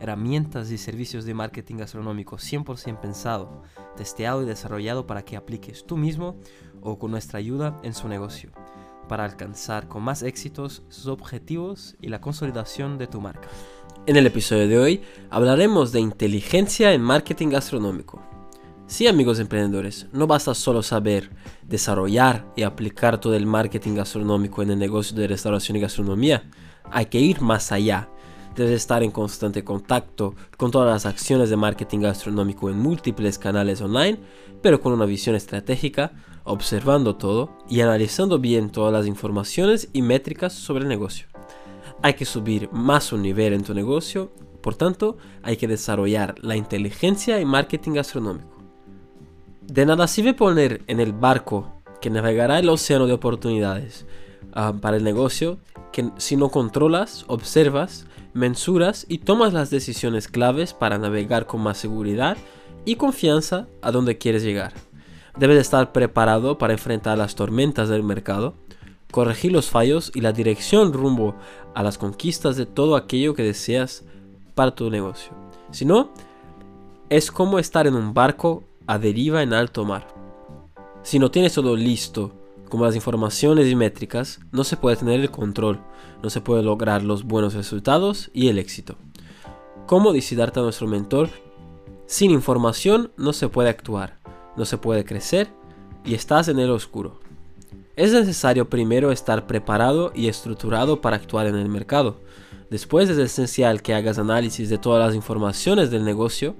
herramientas y servicios de marketing gastronómico 100% pensado, testeado y desarrollado para que apliques tú mismo o con nuestra ayuda en su negocio, para alcanzar con más éxitos sus objetivos y la consolidación de tu marca. En el episodio de hoy hablaremos de inteligencia en marketing gastronómico. Sí, amigos emprendedores, no basta solo saber desarrollar y aplicar todo el marketing gastronómico en el negocio de restauración y gastronomía, hay que ir más allá Debes estar en constante contacto con todas las acciones de marketing gastronómico en múltiples canales online, pero con una visión estratégica, observando todo y analizando bien todas las informaciones y métricas sobre el negocio. Hay que subir más un nivel en tu negocio, por tanto, hay que desarrollar la inteligencia en marketing gastronómico. De nada sirve poner en el barco que navegará el océano de oportunidades ah, para el negocio que si no controlas, observas mensuras y tomas las decisiones claves para navegar con más seguridad y confianza a donde quieres llegar. Debes estar preparado para enfrentar las tormentas del mercado, corregir los fallos y la dirección rumbo a las conquistas de todo aquello que deseas para tu negocio. Si no, es como estar en un barco a deriva en alto mar. Si no tienes todo listo como las informaciones y métricas, no se puede tener el control, no se puede lograr los buenos resultados y el éxito. Como dice Darta nuestro mentor, sin información no se puede actuar, no se puede crecer y estás en el oscuro. Es necesario primero estar preparado y estructurado para actuar en el mercado. Después es esencial que hagas análisis de todas las informaciones del negocio,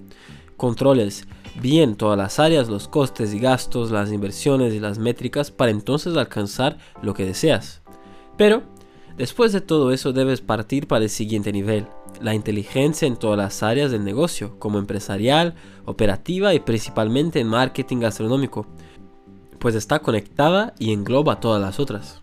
controles bien todas las áreas, los costes y gastos, las inversiones y las métricas para entonces alcanzar lo que deseas. Pero, después de todo eso debes partir para el siguiente nivel, la inteligencia en todas las áreas del negocio, como empresarial, operativa y principalmente en marketing gastronómico, pues está conectada y engloba todas las otras.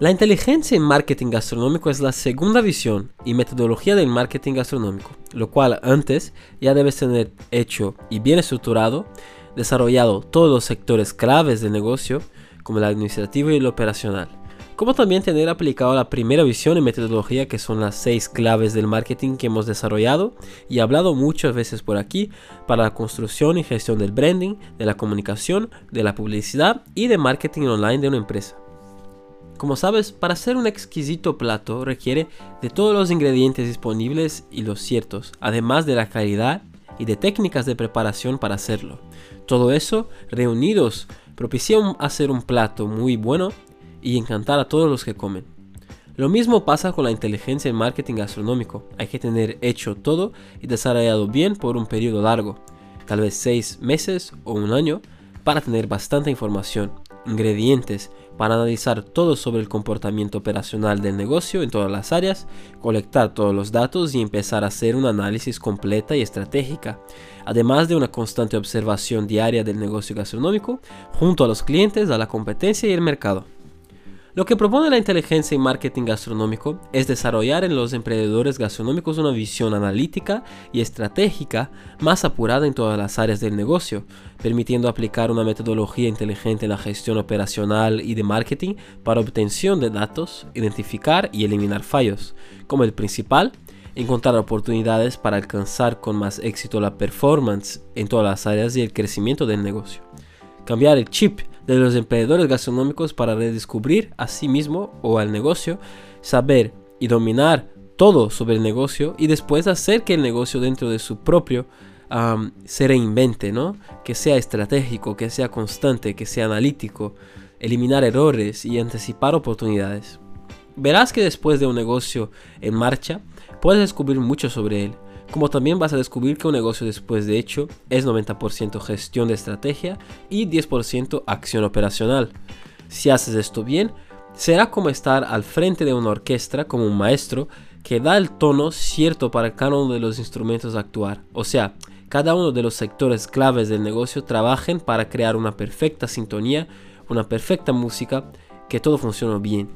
La inteligencia en marketing gastronómico es la segunda visión y metodología del marketing gastronómico, lo cual antes ya debes tener hecho y bien estructurado, desarrollado todos los sectores claves del negocio, como el administrativo y el operacional, como también tener aplicado la primera visión y metodología que son las seis claves del marketing que hemos desarrollado y hablado muchas veces por aquí para la construcción y gestión del branding, de la comunicación, de la publicidad y de marketing online de una empresa. Como sabes, para hacer un exquisito plato requiere de todos los ingredientes disponibles y los ciertos, además de la calidad y de técnicas de preparación para hacerlo. Todo eso reunidos propicia hacer un plato muy bueno y encantar a todos los que comen. Lo mismo pasa con la inteligencia en marketing gastronómico. Hay que tener hecho todo y desarrollado bien por un periodo largo, tal vez 6 meses o un año, para tener bastante información, ingredientes, para analizar todo sobre el comportamiento operacional del negocio en todas las áreas, colectar todos los datos y empezar a hacer un análisis completa y estratégica, además de una constante observación diaria del negocio gastronómico junto a los clientes, a la competencia y el mercado. Lo que propone la inteligencia y marketing gastronómico es desarrollar en los emprendedores gastronómicos una visión analítica y estratégica más apurada en todas las áreas del negocio, permitiendo aplicar una metodología inteligente en la gestión operacional y de marketing para obtención de datos, identificar y eliminar fallos, como el principal, encontrar oportunidades para alcanzar con más éxito la performance en todas las áreas y el crecimiento del negocio. Cambiar el chip de los emprendedores gastronómicos para redescubrir a sí mismo o al negocio, saber y dominar todo sobre el negocio y después hacer que el negocio dentro de su propio se reinvente, ¿no? Que sea estratégico, que sea constante, que sea analítico, eliminar errores y anticipar oportunidades. Verás que después de un negocio en marcha, puedes descubrir mucho sobre él como también vas a descubrir que un negocio después de hecho es 90% gestión de estrategia y 10% acción operacional. Si haces esto bien, será como estar al frente de una orquesta como un maestro que da el tono cierto para cada uno de los instrumentos a actuar. O sea, cada uno de los sectores claves del negocio trabajen para crear una perfecta sintonía, una perfecta música, que todo funcione bien.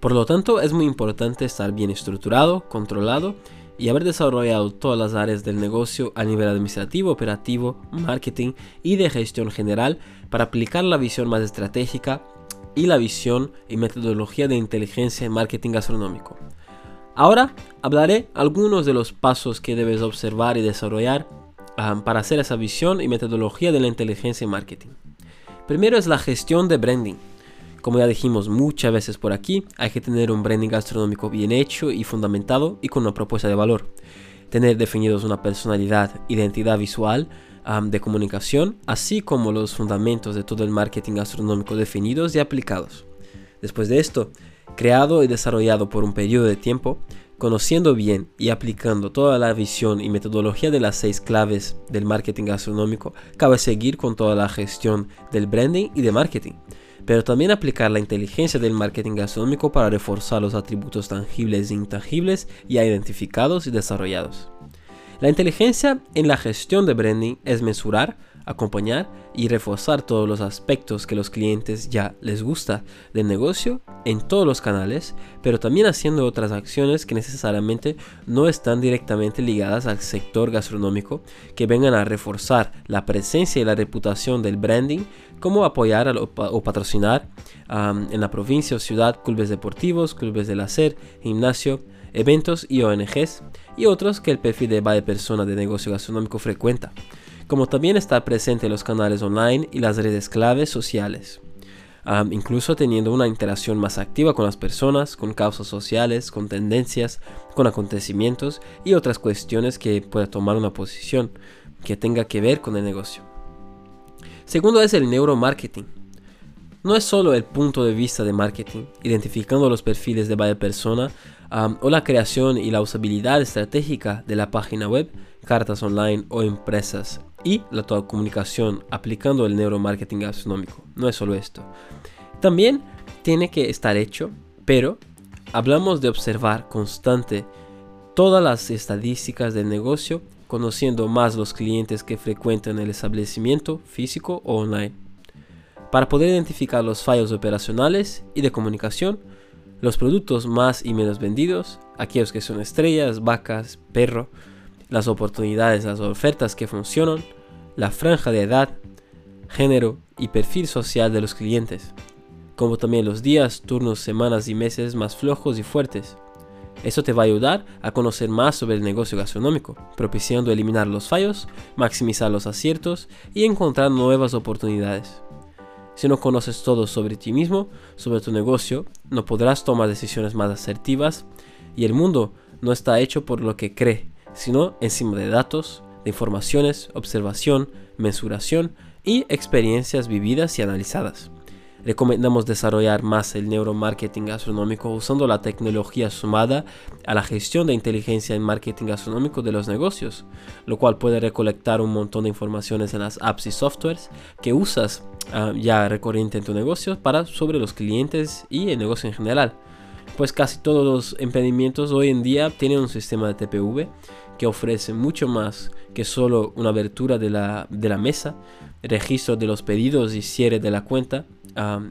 Por lo tanto, es muy importante estar bien estructurado, controlado y haber desarrollado todas las áreas del negocio a nivel administrativo, operativo, marketing y de gestión general para aplicar la visión más estratégica y la visión y metodología de inteligencia en marketing gastronómico. Ahora hablaré algunos de los pasos que debes observar y desarrollar ah, para hacer esa visión y metodología de la inteligencia en marketing. Primero es la gestión de branding. Como ya dijimos muchas veces por aquí, hay que tener un branding gastronómico bien hecho y fundamentado y con una propuesta de valor. Tener definidos una personalidad, identidad visual, de comunicación, así como los fundamentos de todo el marketing gastronómico definidos y aplicados. Después de esto, creado y desarrollado por un periodo de tiempo, conociendo bien y aplicando toda la visión y metodología de las seis claves del marketing gastronómico, cabe seguir con toda la gestión del branding y de marketing pero también aplicar la inteligencia del marketing gastronómico para reforzar los atributos tangibles e intangibles ya identificados y desarrollados. La inteligencia en la gestión de branding es mesurar, acompañar y reforzar todos los aspectos que los clientes ya les gusta del negocio en todos los canales, pero también haciendo otras acciones que necesariamente no están directamente ligadas al sector gastronómico, que vengan a reforzar la presencia y la reputación del branding, como apoyar o patrocinar en la provincia o ciudad clubes deportivos, clubes del hacer, gimnasio, eventos y ONGs, y otros que el perfil de de persona de negocio gastronómico frecuenta como también está presente en los canales online y las redes claves sociales. incluso teniendo una interacción más activa con las personas, con causas sociales, con tendencias, con acontecimientos y otras cuestiones que pueda tomar una posición que tenga que ver con el negocio. Segundo es el neuromarketing. No es solo el punto de vista de marketing, identificando los perfiles de varias persona o la creación y la usabilidad estratégica de la página web, cartas online o empresas y la comunicación aplicando el neuromarketing gastronómico. No es solo esto. También tiene que estar hecho, pero hablamos de observar constante todas las estadísticas del negocio, conociendo más los clientes que frecuentan el establecimiento físico o online, para poder identificar los fallos operacionales y de comunicación, los productos más y menos vendidos, aquellos que son estrellas, vacas, perro, las oportunidades, las ofertas que funcionan, la franja de edad, género y perfil social de los clientes, como también los días, turnos, semanas y meses más flojos y fuertes. Eso te va a ayudar a conocer más sobre el negocio gastronómico, propiciando eliminar los fallos, maximizar los aciertos y encontrar nuevas oportunidades. Si no conoces todo sobre ti mismo, sobre tu negocio, no podrás tomar decisiones más asertivas y el mundo no está hecho por lo que cree, sino encima de datos, de informaciones, observación, mensuración y experiencias vividas y analizadas. Recomendamos desarrollar más el neuromarketing gastronómico usando la tecnología sumada a la gestión de inteligencia en marketing gastronómico de los negocios, lo cual puede recolectar un montón de informaciones en las apps y softwares que usas ah, ya recurrente en tu negocio para sobre los clientes y el negocio en general. Pues casi todos los emprendimientos hoy en día tienen un sistema de TPV que ofrece mucho más que solo una abertura de la, de la mesa, registro de los pedidos y cierre de la cuenta,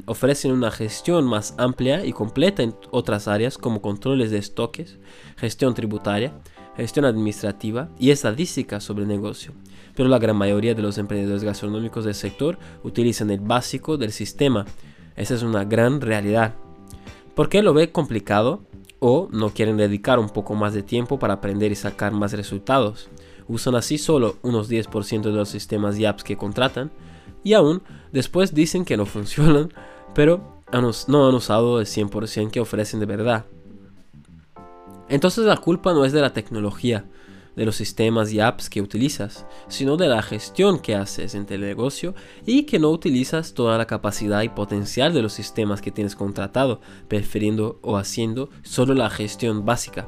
ofrecen una gestión más amplia y completa en otras áreas como controles de estoques, gestión tributaria, gestión administrativa y estadística sobre el negocio. Pero la gran mayoría de los emprendedores gastronómicos del sector utilizan el básico del sistema. Esa es una gran realidad. ¿Por qué lo ve complicado? o no quieren dedicar un poco más de tiempo para aprender y sacar más resultados. Usan así solo unos 10% de los sistemas y apps que contratan y aún después dicen que no funcionan, pero no han usado el 100% que ofrecen de verdad. Entonces la culpa no es de la tecnología, de los sistemas y apps que utilizas, sino de la gestión que haces en el negocio y que no utilizas toda la capacidad y potencial de los sistemas que tienes contratado, prefiriendo o haciendo solo la gestión básica.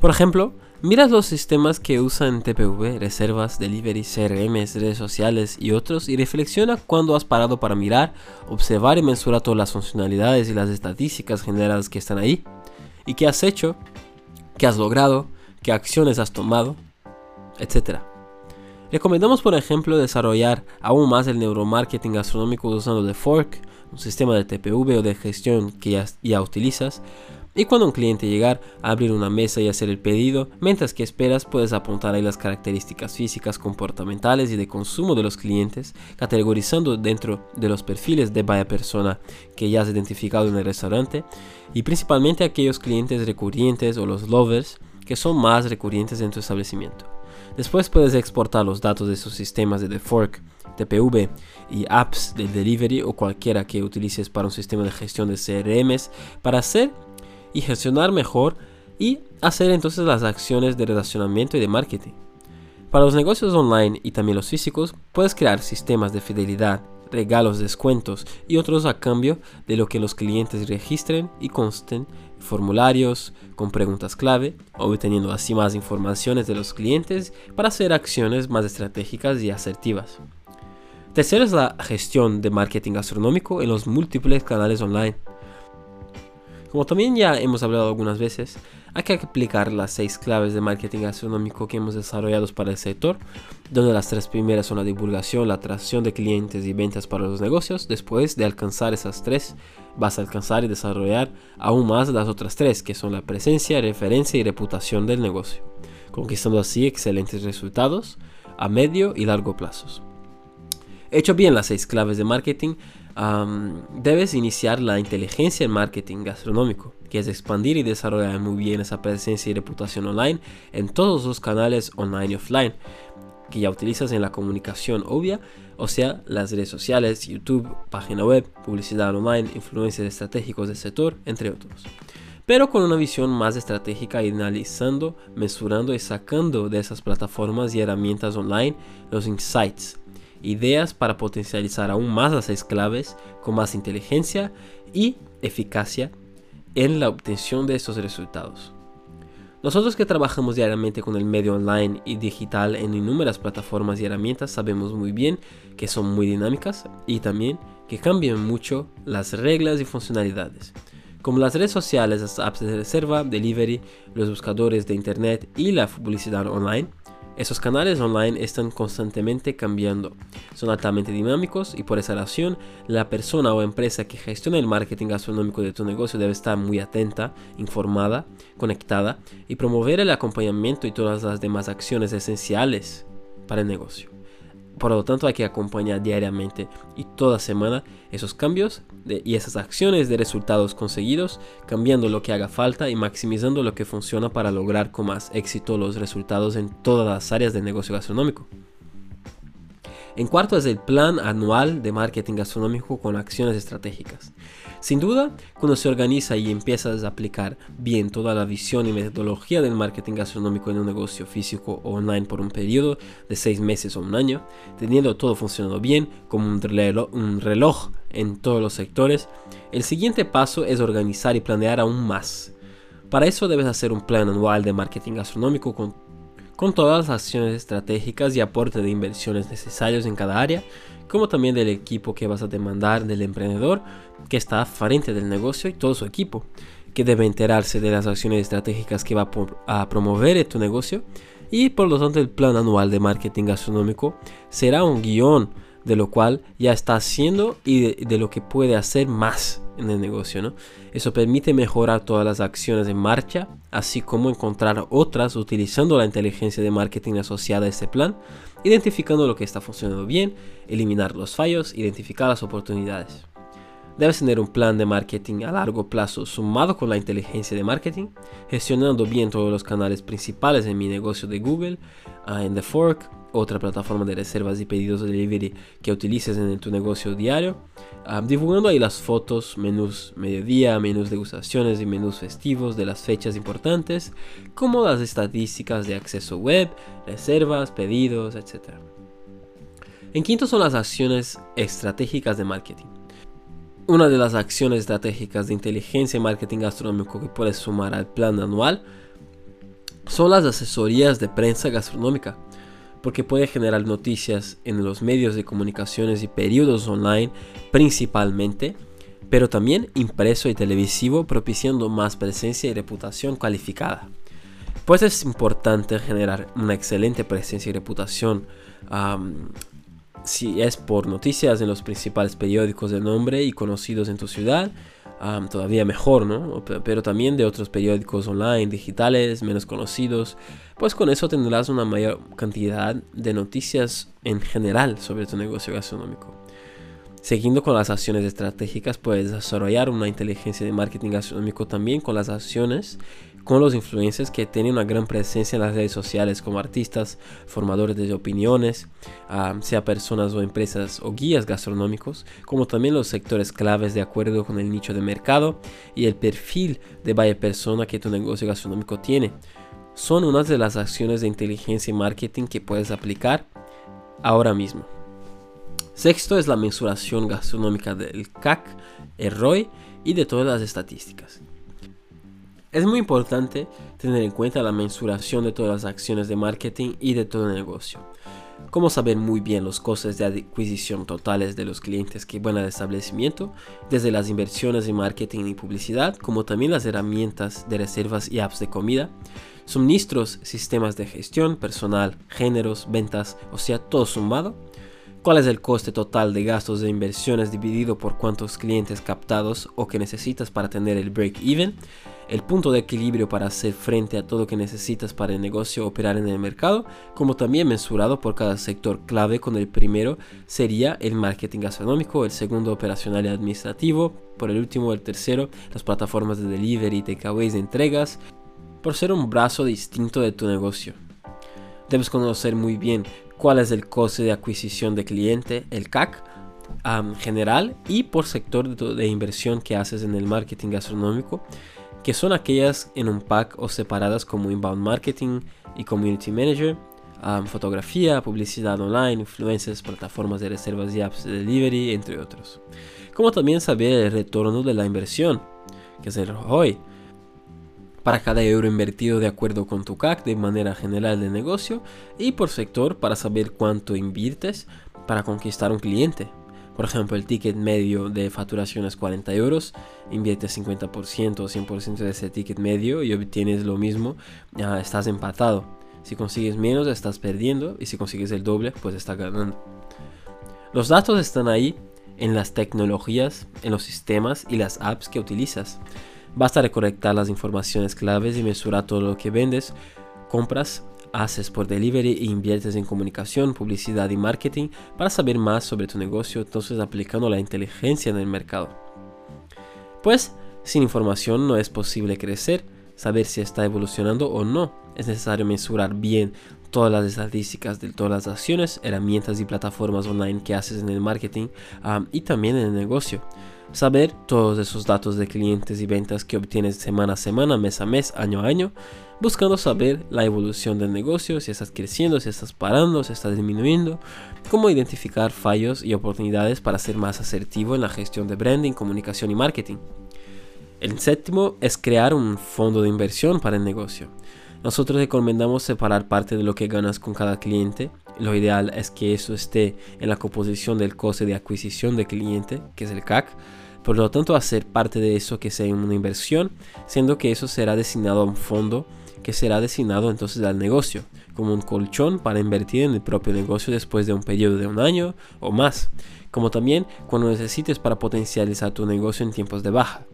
Por ejemplo, miras los sistemas que usan TPV, reservas, delivery, CRM, redes sociales y otros y reflexiona cuando has parado para mirar, observar y mensurar todas las funcionalidades y las estadísticas generadas que están ahí. ¿Y qué has hecho? ¿Qué has logrado? Qué acciones has tomado. etc. Recomendamos, por ejemplo, desarrollar aún más el neuromarketing gastronómico usando The Fork, un sistema de TPV o de gestión que ya, utilizas, y cuando un cliente llegar a abrir una mesa y hacer el pedido, mientras que esperas puedes apuntar ahí las características físicas, comportamentales y de consumo de los clientes, categorizando dentro de los perfiles de vaya persona que ya has identificado en el restaurante y principalmente aquellos clientes recurrentes o los lovers que son más recurrentes en tu establecimiento. Después puedes exportar los datos de sus sistemas de The Fork, TPV y apps de delivery o cualquiera que utilices para un sistema de gestión de CRMs para hacer y gestionar mejor y hacer entonces las acciones de relacionamiento y de marketing. Para los negocios online y también los físicos, puedes crear sistemas de fidelidad, regalos, descuentos y otros a cambio de lo que los clientes registren y consten formularios con preguntas clave, obteniendo así más informaciones de los clientes para hacer acciones más estratégicas y asertivas. Tercero es la gestión de marketing gastronómico en los múltiples canales online. Como también ya hemos hablado algunas veces, hay que aplicar las seis claves de marketing gastronómico que hemos desarrollado para el sector, donde las tres primeras son la divulgación, la atracción de clientes y ventas para los negocios. Después de alcanzar esas tres, vas a alcanzar y desarrollar aún más las otras tres, que son la presencia, referencia y reputación del negocio, conquistando así excelentes resultados a medio y largo plazos. Hecho bien las seis claves de marketing, debes iniciar la inteligencia en marketing gastronómico, que es expandir y desarrollar muy bien esa presencia y reputación online en todos los canales online y offline que ya utilizas en la comunicación obvia, o sea, las redes sociales, YouTube, página web, publicidad online, influencers estratégicos del sector, entre otros. Pero con una visión más estratégica analizando, mesurando y sacando de esas plataformas y herramientas online los insights ideas para potencializar aún más las seis claves con más inteligencia y eficacia en la obtención de estos resultados. Nosotros que trabajamos diariamente con el medio online y digital en innumerables plataformas y herramientas sabemos muy bien que son muy dinámicas y también que cambian mucho las reglas y funcionalidades. Como las redes sociales, las apps de reserva, delivery, los buscadores de internet y la publicidad online, esos canales online están constantemente cambiando, son altamente dinámicos y por esa razón la persona o empresa que gestiona el marketing gastronómico de tu negocio debe estar muy atenta, informada, conectada y promover el acompañamiento y todas las demás acciones esenciales para el negocio. Por lo tanto, hay que acompañar diariamente y toda semana esos cambios y esas acciones de resultados conseguidos, cambiando lo que haga falta y maximizando lo que funciona para lograr con más éxito los resultados en todas las áreas del negocio gastronómico. En cuarto es el plan anual de marketing gastronómico con acciones estratégicas. Sin duda, cuando se organiza y empiezas a aplicar bien toda la visión y metodología del marketing gastronómico en un negocio físico o online por un periodo de seis meses o un año, teniendo todo funcionando bien como un reloj, un reloj en todos los sectores, el siguiente paso es organizar y planear aún más. Para eso debes hacer un plan anual de marketing gastronómico con con todas las acciones estratégicas y aporte de inversiones necesarios en cada área, como también del equipo que vas a demandar del emprendedor que está frente del negocio y todo su equipo, que debe enterarse de las acciones estratégicas que va a promover en tu negocio y por lo tanto el plan anual de marketing gastronómico será un guion de lo cual ya está haciendo y de, lo que puede hacer más en el negocio. ¿no? Eso permite mejorar todas las acciones en marcha, así como encontrar otras utilizando la inteligencia de marketing asociada a este plan, identificando lo que está funcionando bien, eliminar los fallos, identificar las oportunidades. Debes tener un plan de marketing a largo plazo sumado con la inteligencia de marketing, gestionando bien todos los canales principales en mi negocio de Google, ah, en The Fork, otra plataforma de reservas y pedidos de delivery que utilices en tu negocio diario, ah, divulgando ahí las fotos, menús mediodía, menús degustaciones y menús festivos de las fechas importantes, como las estadísticas de acceso web, reservas, pedidos, etc. En quinto son las acciones estratégicas de marketing. Una de las acciones estratégicas de inteligencia y marketing gastronómico que puedes sumar al plan anual son las asesorías de prensa gastronómica porque puede generar noticias en los medios de comunicaciones y periodos online principalmente, pero también impreso y televisivo propiciando más presencia y reputación cualificada. Pues es importante generar una excelente presencia y reputación. Si es por noticias en los principales periódicos de nombre y conocidos en tu ciudad, todavía mejor, ¿no? Pero también de otros periódicos online, digitales, menos conocidos, pues con eso tendrás una mayor cantidad de noticias en general sobre tu negocio gastronómico. Siguiendo con las acciones estratégicas, puedes desarrollar una inteligencia de marketing gastronómico también con las acciones con los influencers que tienen una gran presencia en las redes sociales como artistas, formadores de opiniones, ah, sea personas o empresas o guías gastronómicos, como también los sectores claves de acuerdo con el nicho de mercado y el perfil de vaya persona que tu negocio gastronómico tiene. Son unas de las acciones de inteligencia y marketing que puedes aplicar ahora mismo. Sexto es la mensuración gastronómica del CAC, el ROI y de todas las estadísticas. Es muy importante tener en cuenta la mensuración de todas las acciones de marketing y de todo el negocio. Cómo saber muy bien los costes de adquisición totales de los clientes que van al establecimiento, desde las inversiones en marketing y publicidad, como también las herramientas de reservas y apps de comida, suministros, sistemas de gestión, personal, géneros, ventas, o sea, todo sumado ¿Cuál es el coste total de gastos de inversiones dividido por cuántos clientes captados o que necesitas para tener el break-even? El punto de equilibrio para hacer frente a todo lo que necesitas para el negocio operar en el mercado, como también mensurado por cada sector clave con el primero sería el marketing gastronómico, el segundo operacional y administrativo, por el último el tercero las plataformas de delivery, takeaways entregas, por ser un brazo distinto de tu negocio. Debes conocer muy bien cuál es el coste de adquisición de cliente, el CAC, general y por sector de, inversión que haces en el marketing gastronómico, que son aquellas en un pack o separadas como inbound marketing y community manager, fotografía, publicidad online, influencers, plataformas de reservas y apps de delivery, entre otros. Como también saber el retorno de la inversión, que es el ROI, para cada euro invertido de acuerdo con tu CAC de manera general de negocio y por sector para saber cuánto inviertes para conquistar un cliente. Por ejemplo, el ticket medio de facturación es 40 euros, inviertes 50% o 100% de ese ticket medio y obtienes lo mismo, ya estás empatado. Si consigues menos, estás perdiendo y si consigues el doble, pues estás ganando. Los datos están ahí en las tecnologías, en los sistemas y las apps que utilizas. Basta recolectar las informaciones claves y mesurar todo lo que vendes, compras, haces por delivery e inviertes en comunicación, publicidad y marketing para saber más sobre tu negocio, entonces aplicando la inteligencia en el mercado. Pues, sin información no es posible crecer, saber si está evolucionando o no. Es necesario mensurar bien todas las estadísticas de todas las acciones, herramientas y plataformas online que haces en el marketing y también en el negocio. Saber todos esos datos de clientes y ventas que obtienes semana a semana, mes a mes, año a año, buscando saber la evolución del negocio, si estás creciendo, si estás parando, si estás disminuyendo, cómo identificar fallos y oportunidades para ser más asertivo en la gestión de branding, comunicación y marketing. El séptimo es crear un fondo de inversión para el negocio. Nosotros recomendamos separar parte de lo que ganas con cada cliente. Lo ideal es que eso esté en la composición del coste de adquisición de cliente, que es el CAC, por lo tanto, hacer parte de eso que sea una inversión, siendo que eso será destinado a un fondo que será destinado entonces al negocio, como un colchón para invertir en el propio negocio después de un periodo de un año o más, como también cuando necesites para potencializar tu negocio en tiempos de baja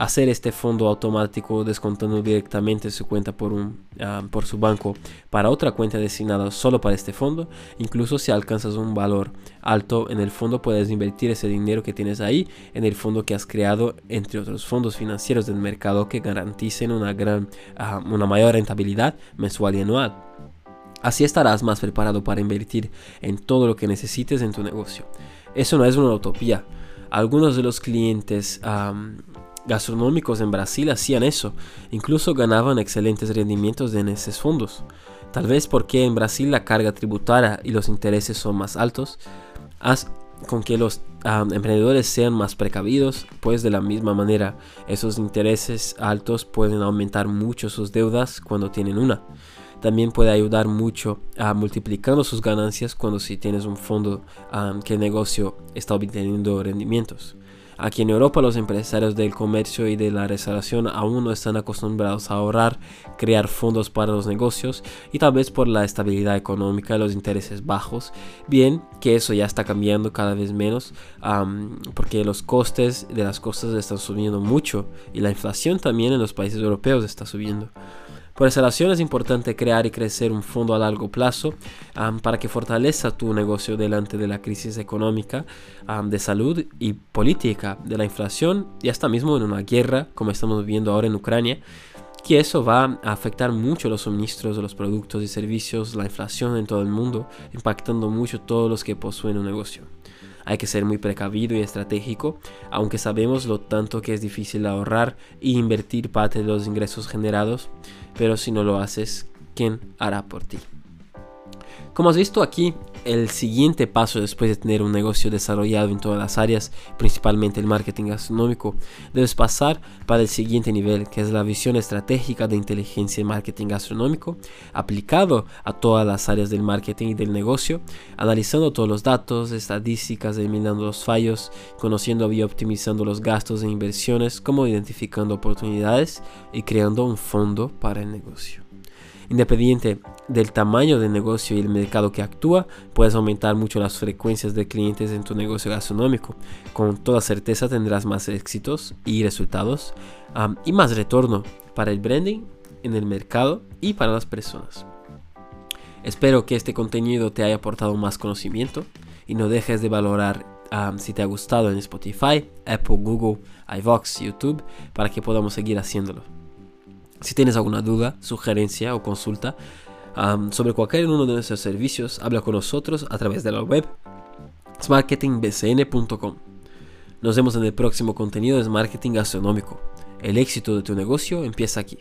hacer este fondo automático descontando directamente su cuenta por, un, ah, por su banco para otra cuenta destinada solo para este fondo. Incluso si alcanzas un valor alto en el fondo, puedes invertir ese dinero que tienes ahí en el fondo que has creado, entre otros fondos financieros del mercado que garanticen una, gran, ah, una mayor rentabilidad mensual y anual. Así estarás más preparado para invertir en todo lo que necesites en tu negocio. Eso no es una utopía. Algunos de los clientes gastronómicos en Brasil hacían eso, incluso ganaban excelentes rendimientos en esos fondos. Tal vez porque en Brasil la carga tributaria y los intereses son más altos, haz con que los emprendedores sean más precavidos, pues de la misma manera esos intereses altos pueden aumentar mucho sus deudas cuando tienen una. También puede ayudar mucho a multiplicando sus ganancias cuando si tienes un fondo que el negocio está obteniendo rendimientos. Aquí en Europa los empresarios del comercio y de la restauración aún no están acostumbrados a ahorrar, crear fondos para los negocios y tal vez por la estabilidad económica y los intereses bajos, bien que eso ya está cambiando cada vez menos porque los costes de las cosas están subiendo mucho y la inflación también en los países europeos está subiendo. Por esa razón es importante crear y crecer un fondo a largo plazo para que fortalezca tu negocio delante de la crisis económica, de salud y política, de la inflación y hasta mismo en una guerra como estamos viviendo ahora en Ucrania que eso va a afectar mucho los suministros de los productos y servicios, la inflación en todo el mundo, impactando mucho todos los que poseen un negocio. Hay que ser muy precavido y estratégico, aunque sabemos lo tanto que es difícil ahorrar y invertir parte de los ingresos generados, pero si no lo haces, ¿quién hará por ti? Como has visto aquí, el siguiente paso después de tener un negocio desarrollado en todas las áreas, principalmente el marketing gastronómico, debes pasar para el siguiente nivel, que es la visión estratégica de inteligencia en marketing gastronómico, aplicado a todas las áreas del marketing y del negocio, analizando todos los datos, estadísticas, eliminando los fallos, conociendo y optimizando los gastos e inversiones, como identificando oportunidades y creando un fondo para el negocio. Independiente del tamaño del negocio y el mercado que actúa, puedes aumentar mucho las frecuencias de clientes en tu negocio gastronómico. Con toda certeza tendrás más éxitos y resultados y más retorno para el branding en el mercado y para las personas. Espero que este contenido te haya aportado más conocimiento y no dejes de valorar si te ha gustado en Spotify, Apple, Google, iVox, YouTube para que podamos seguir haciéndolo. Si tienes alguna duda, sugerencia o consulta sobre cualquier uno de nuestros servicios, habla con nosotros a través de la web smarketingbcn.com. Nos vemos en el próximo contenido de Marketing Gastronómico. El éxito de tu negocio empieza aquí.